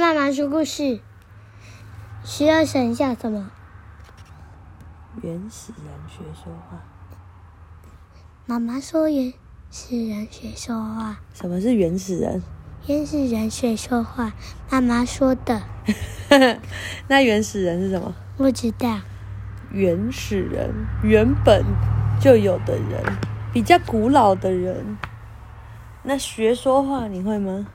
妈妈说故事，十二生肖什么？原始人学说话。妈妈说原始人学说话。什么是原始人？原始人学说话，妈妈说的。那原始人是什么？不知道。原始人，原本就有的人，比较古老的人。那学说话你会吗？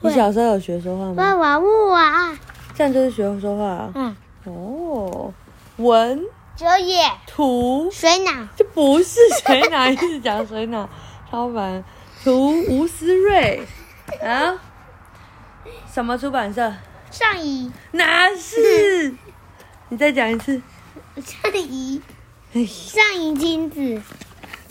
会。你小时候有学说话吗？会玩物啊。这样就是学说话啊。嗯。哦，文。哲也。图。水脑。这不是水脑，一直讲水脑，超烦。图吴思睿。啊？什么出版社？上谊。哪是？你再讲一次。上谊。上谊亲子。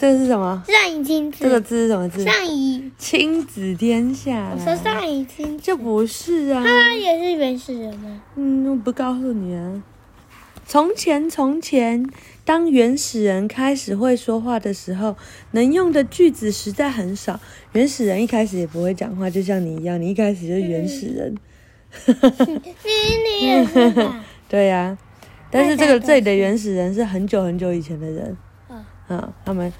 这个是什么？上一亲子。这个字是什么字？上一。亲子天下。我说上一亲。这不是啊。他也是原始人吗？嗯，我不告诉你啊。从前，从前，当原始人开始会说话的时候，能用的句子实在很少。原始人一开始也不会讲话，就像你一样，你一开始就是原始人。你你也是吧？对呀、啊，但是这个这里的原始人是很久很久以前的人。嗯，他们，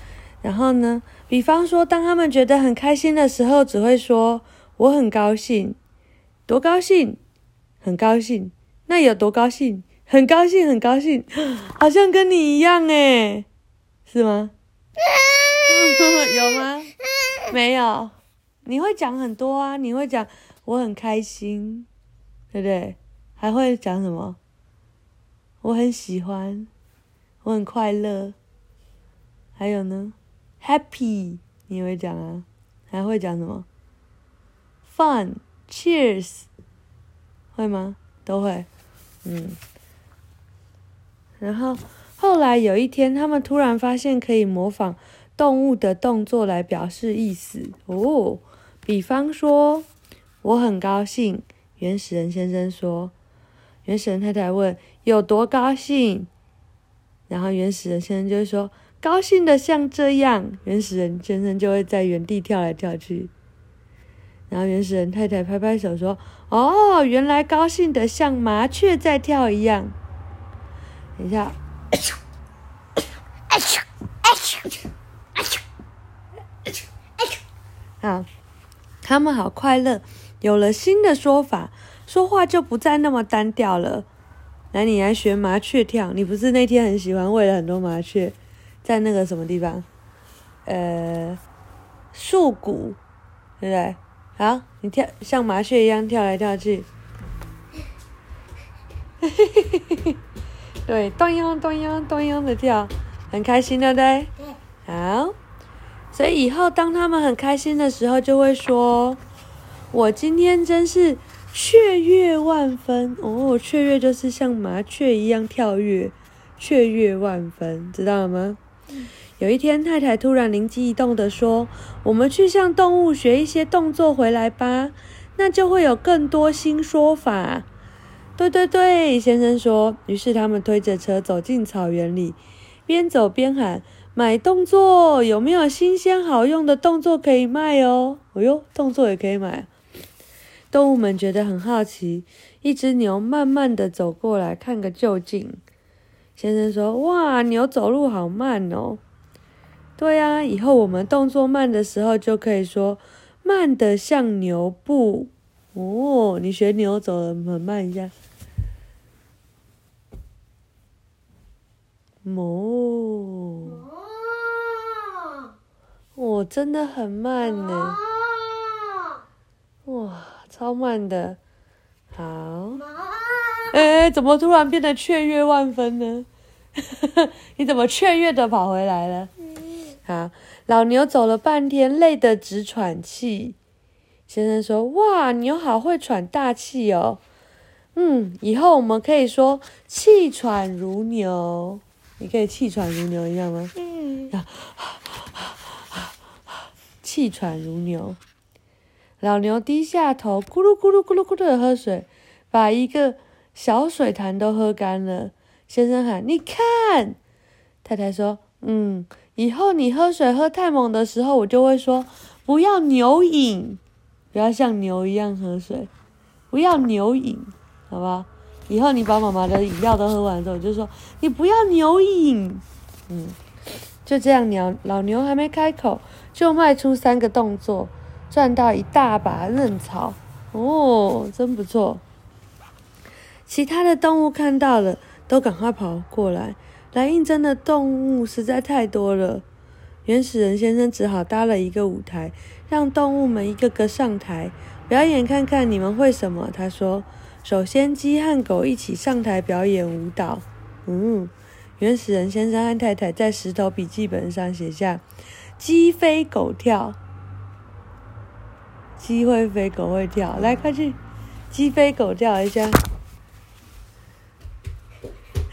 然后呢？比方说，当他们觉得很开心的时候，只会说“我很高兴”，多高兴，很高兴。那有多高兴？很高兴，很高兴，好像跟你一样诶，是吗？有吗？没有。你会讲很多啊，你会讲我很开心，对不对？还会讲什么？我很喜欢，我很快乐。还有呢，Happy，你会讲啊？还会讲什么？Fun，Cheers，会吗？都会，嗯。然后后来有一天，他们突然发现可以模仿动物的动作来表示意思哦。比方说，我很高兴。原始人先生说。原始人太太问有多高兴？然后原始人先生就说。高兴的像这样，原始人先生就会在原地跳来跳去，然后原始人太太拍拍手说：“哦，原来高兴的像麻雀在跳一样。”等一下，啊，他们好快乐，有了新的说法，说话就不再那么单调了。来，你来学麻雀跳，你不是那天很喜欢喂了很多麻雀？在那个什么地方？呃，树谷，对不对？好，你跳像麻雀一样跳来跳去，对，咚咚咚咚咚咚的跳，很开心，对不对？好，所以以后当他们很开心的时候，就会说：“我今天真是雀跃万分哦！”雀跃就是像麻雀一样跳跃，雀跃万分，知道了吗？有一天，太太突然灵机一动地说：“我们去向动物学一些动作回来吧，那就会有更多新说法。”对对对，先生说。于是他们推着车走进草原里，边走边喊：“买动作，有没有新鲜好用的动作可以卖哦？”哎呦，动作也可以买。动物们觉得很好奇，一只牛慢慢地走过来，看个究竟。先生说：“哇，牛走路好慢哦。”对呀，以后我们动作慢的时候就可以说“慢的像牛步”。哦，你学牛走的很慢一下。哦，我真的很慢呢。哇，超慢的。好。哎，怎么突然变得雀跃万分呢？你怎么雀跃的跑回来了？好，老牛走了半天，累得直喘气。先生说：“哇，牛好会喘大气哦。”嗯，以后我们可以说“气喘如牛”。你可以气喘如牛一样吗？嗯。气喘如牛。老牛低下头，咕噜咕噜咕噜咕噜的喝水，把一个。小水潭都喝干了，先生喊：“你看！”太太说：“嗯，以后你喝水喝太猛的时候，我就会说不要牛饮，不要像牛一样喝水，不要牛饮，好吧？以后你把妈妈的饮料都喝完之后，我就说你不要牛饮。嗯，就这样，鸟老牛还没开口，就迈出三个动作，赚到一大把嫩草。哦，真不错。其他的动物看到了，都赶快跑过来。来应征的动物实在太多了，原始人先生只好搭了一个舞台，让动物们一个个上台表演，看看你们会什么。他说。首先，鸡和狗一起上台表演舞蹈。嗯，原始人先生和太太在石头笔记本上写下“鸡飞狗跳”。鸡会飞，狗会跳。来，快去，鸡飞狗跳一下。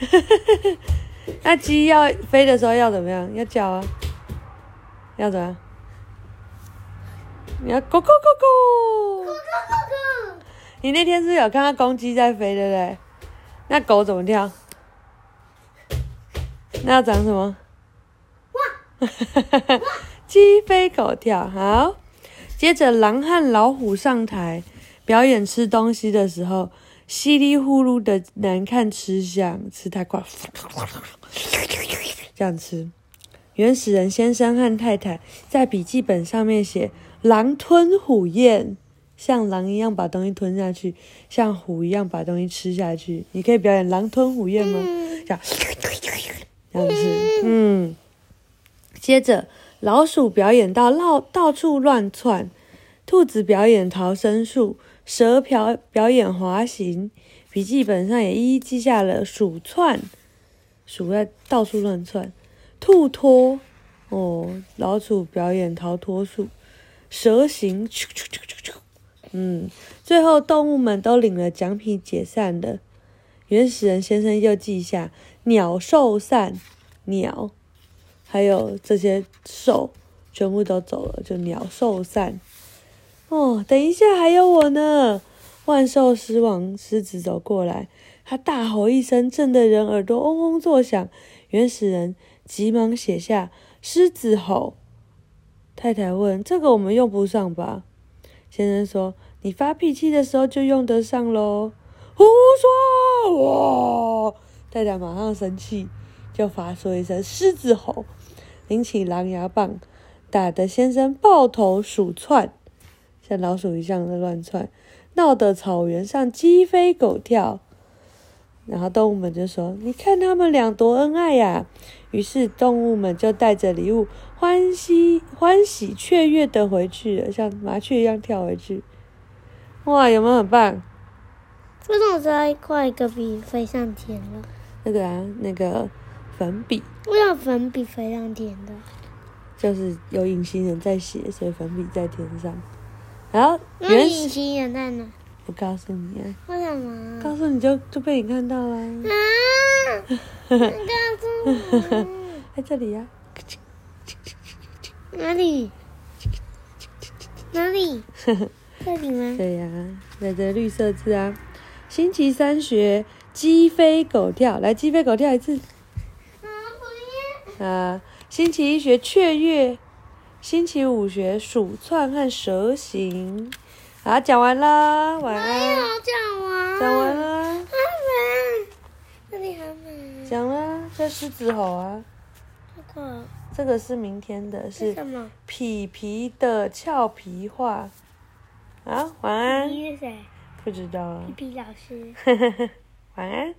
那鸡要飞的时候要怎么样？要叫啊？要怎样？你要咕咕咕咕。咕咕咕咕。你那天是，有看到公鸡在飞，对不对？那狗怎么跳？那要长什么？哇！鸡飞狗跳，好。接着，狼和老虎上台表演吃东西的时候，稀里呼噜的难看吃相，吃太快，这样吃。原始人先生和太太在笔记本上面写“狼吞虎咽”。像狼一样把东西吞下去，像虎一样把东西吃下去。你可以表演狼吞虎咽吗？嗯、这样，这样子，嗯。接着，老鼠表演到到到处乱窜，兔子表演逃生术，蛇表表演滑行。笔记本上也一一记下了鼠窜，鼠在到处乱窜。兔脱，哦，老鼠表演逃脱术，蛇行。嗯，最后动物们都领了奖品，解散了。原始人先生又记下鸟兽散，鸟，还有这些兽全部都走了，就鸟兽散。哦，等一下，还有我呢！万兽狮王狮子走过来，他大吼一声，震得人耳朵嗡嗡作响。原始人急忙写下狮子吼。太太问：“这个我们用不上吧？”先生说：“你发脾气的时候就用得上喽。”胡说！哇！太太马上生气，就发出一声狮子吼，拎起狼牙棒，打得先生抱头鼠窜，像老鼠一样的乱窜，闹得草原上鸡飞狗跳。然后动物们就说：“你看他们俩多恩爱呀！”于是动物们就带着礼物，欢喜欢喜雀跃的回去了，像麻雀一样跳回去。哇，有没有很棒？为什么这块一个笔飞上天了？那个啊，那个粉笔。为什么粉笔飞上天的？就是有隐形人在写，所以粉笔在天上。好，那隐形眼在哪？不告诉你啊，为什么？告诉你就就被你看到了。啊！你告诉我，在这里呀、啊。哪里？哪里？这里吗？对呀、啊，在这绿色字啊。星期三学鸡飞狗跳，来鸡飞狗跳一次。啊，不要。啊，星期一学雀跃，星期五学鼠窜和蛇行。好，讲完了，晚安。没有讲完。讲完了。还没。这里还没。讲了，这狮子吼啊。这个。这个是明天的，是什么？皮皮的俏皮话。啊，晚安。你是谁？不知道。皮皮老师。晚安。